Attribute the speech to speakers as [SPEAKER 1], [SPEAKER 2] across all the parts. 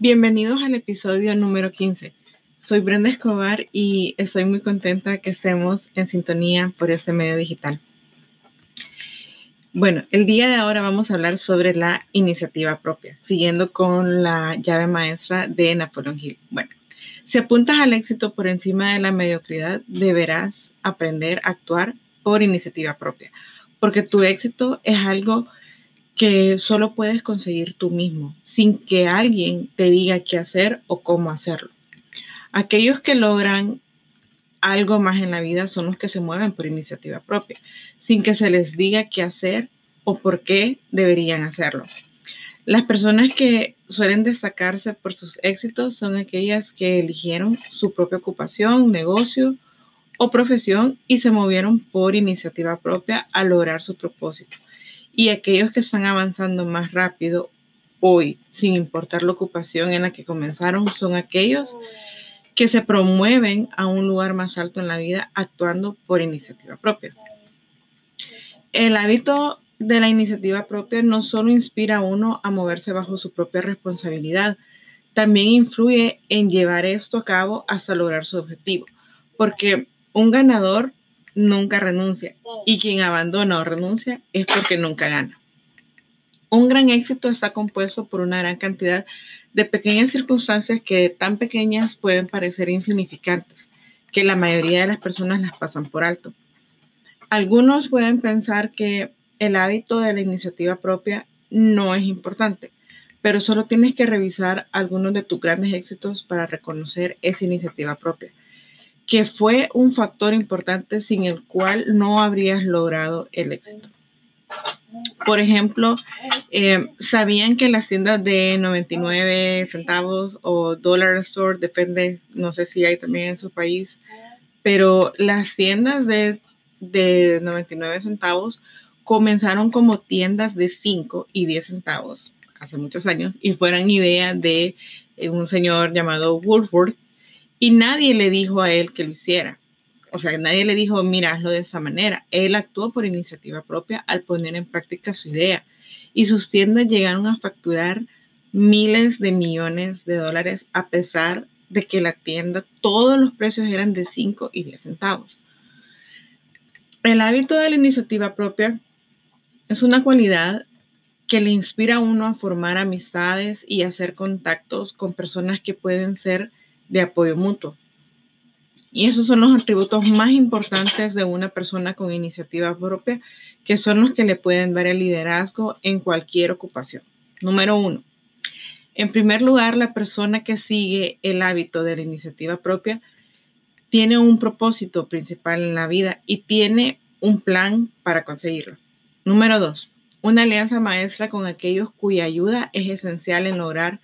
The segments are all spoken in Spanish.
[SPEAKER 1] Bienvenidos al episodio número 15. Soy Brenda Escobar y estoy muy contenta que estemos en sintonía por este medio digital. Bueno, el día de ahora vamos a hablar sobre la iniciativa propia, siguiendo con la llave maestra de Napoleón Hill. Bueno, si apuntas al éxito por encima de la mediocridad, deberás aprender a actuar por iniciativa propia, porque tu éxito es algo que solo puedes conseguir tú mismo, sin que alguien te diga qué hacer o cómo hacerlo. Aquellos que logran algo más en la vida son los que se mueven por iniciativa propia, sin que se les diga qué hacer o por qué deberían hacerlo. Las personas que suelen destacarse por sus éxitos son aquellas que eligieron su propia ocupación, negocio o profesión y se movieron por iniciativa propia a lograr su propósito. Y aquellos que están avanzando más rápido hoy, sin importar la ocupación en la que comenzaron, son aquellos que se promueven a un lugar más alto en la vida actuando por iniciativa propia. El hábito de la iniciativa propia no solo inspira a uno a moverse bajo su propia responsabilidad, también influye en llevar esto a cabo hasta lograr su objetivo, porque un ganador nunca renuncia y quien abandona o renuncia es porque nunca gana. Un gran éxito está compuesto por una gran cantidad de pequeñas circunstancias que tan pequeñas pueden parecer insignificantes, que la mayoría de las personas las pasan por alto. Algunos pueden pensar que el hábito de la iniciativa propia no es importante, pero solo tienes que revisar algunos de tus grandes éxitos para reconocer esa iniciativa propia, que fue un factor importante sin el cual no habrías logrado el éxito. Por ejemplo, eh, sabían que las tiendas de 99 centavos o dollar store, depende, no sé si hay también en su país, pero las tiendas de, de 99 centavos comenzaron como tiendas de 5 y 10 centavos hace muchos años y fueron idea de eh, un señor llamado Woolworth y nadie le dijo a él que lo hiciera. O sea, nadie le dijo, mira, hazlo de esa manera. Él actuó por iniciativa propia al poner en práctica su idea y sus tiendas llegaron a facturar miles de millones de dólares a pesar de que la tienda, todos los precios eran de 5 y 10 centavos. El hábito de la iniciativa propia es una cualidad que le inspira a uno a formar amistades y hacer contactos con personas que pueden ser de apoyo mutuo. Y esos son los atributos más importantes de una persona con iniciativa propia, que son los que le pueden dar el liderazgo en cualquier ocupación. Número uno. En primer lugar, la persona que sigue el hábito de la iniciativa propia tiene un propósito principal en la vida y tiene un plan para conseguirlo. Número dos, una alianza maestra con aquellos cuya ayuda es esencial en lograr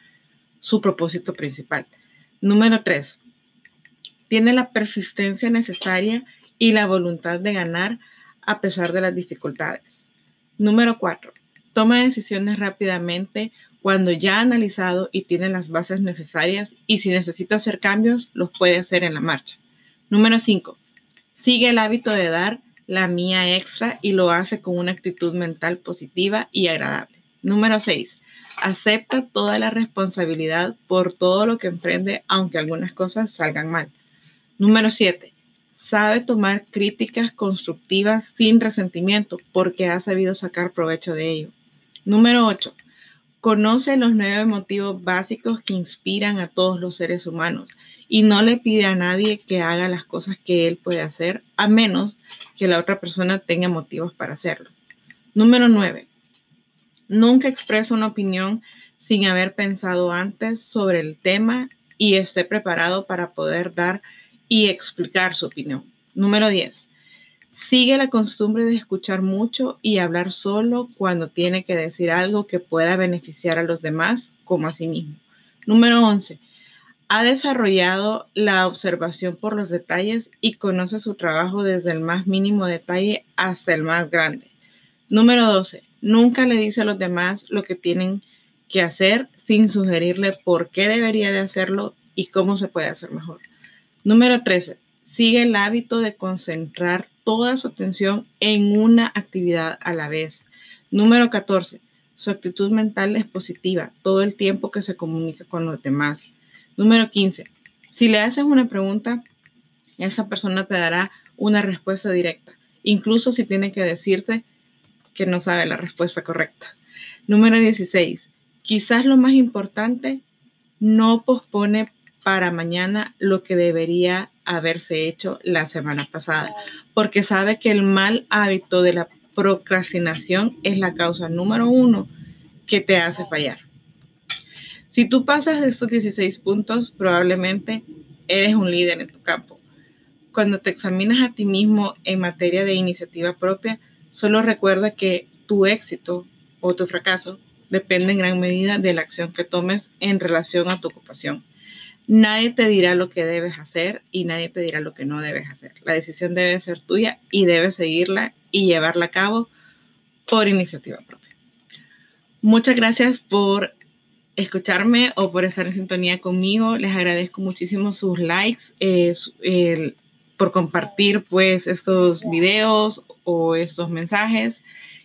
[SPEAKER 1] su propósito principal. Número tres, tiene la persistencia necesaria y la voluntad de ganar a pesar de las dificultades. Número cuatro, toma decisiones rápidamente cuando ya ha analizado y tiene las bases necesarias y si necesita hacer cambios, los puede hacer en la marcha. Número cinco, sigue el hábito de dar la mía extra y lo hace con una actitud mental positiva y agradable. Número 6. Acepta toda la responsabilidad por todo lo que emprende, aunque algunas cosas salgan mal. Número 7. Sabe tomar críticas constructivas sin resentimiento porque ha sabido sacar provecho de ello. Número 8. Conoce los nueve motivos básicos que inspiran a todos los seres humanos y no le pide a nadie que haga las cosas que él puede hacer, a menos que la otra persona tenga motivos para hacerlo. Número 9. Nunca expresa una opinión sin haber pensado antes sobre el tema y esté preparado para poder dar y explicar su opinión. Número 10. Sigue la costumbre de escuchar mucho y hablar solo cuando tiene que decir algo que pueda beneficiar a los demás como a sí mismo. Número 11 ha desarrollado la observación por los detalles y conoce su trabajo desde el más mínimo detalle hasta el más grande. Número 12. Nunca le dice a los demás lo que tienen que hacer sin sugerirle por qué debería de hacerlo y cómo se puede hacer mejor. Número 13. Sigue el hábito de concentrar toda su atención en una actividad a la vez. Número 14. Su actitud mental es positiva todo el tiempo que se comunica con los demás. Número 15. Si le haces una pregunta, esa persona te dará una respuesta directa, incluso si tiene que decirte que no sabe la respuesta correcta. Número 16. Quizás lo más importante, no pospone para mañana lo que debería haberse hecho la semana pasada, porque sabe que el mal hábito de la procrastinación es la causa número uno que te hace fallar. Si tú pasas de estos 16 puntos, probablemente eres un líder en tu campo. Cuando te examinas a ti mismo en materia de iniciativa propia, solo recuerda que tu éxito o tu fracaso depende en gran medida de la acción que tomes en relación a tu ocupación. Nadie te dirá lo que debes hacer y nadie te dirá lo que no debes hacer. La decisión debe ser tuya y debes seguirla y llevarla a cabo por iniciativa propia. Muchas gracias por escucharme o por estar en sintonía conmigo. Les agradezco muchísimo sus likes, eh, por compartir pues estos videos o estos mensajes.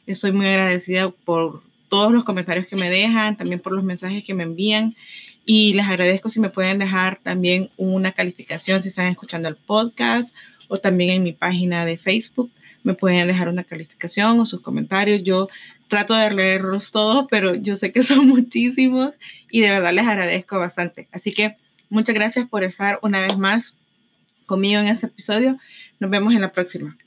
[SPEAKER 1] Estoy muy agradecida por todos los comentarios que me dejan, también por los mensajes que me envían. Y les agradezco si me pueden dejar también una calificación si están escuchando el podcast o también en mi página de Facebook. Me pueden dejar una calificación o sus comentarios. Yo trato de leerlos todos, pero yo sé que son muchísimos y de verdad les agradezco bastante. Así que muchas gracias por estar una vez más conmigo en este episodio. Nos vemos en la próxima.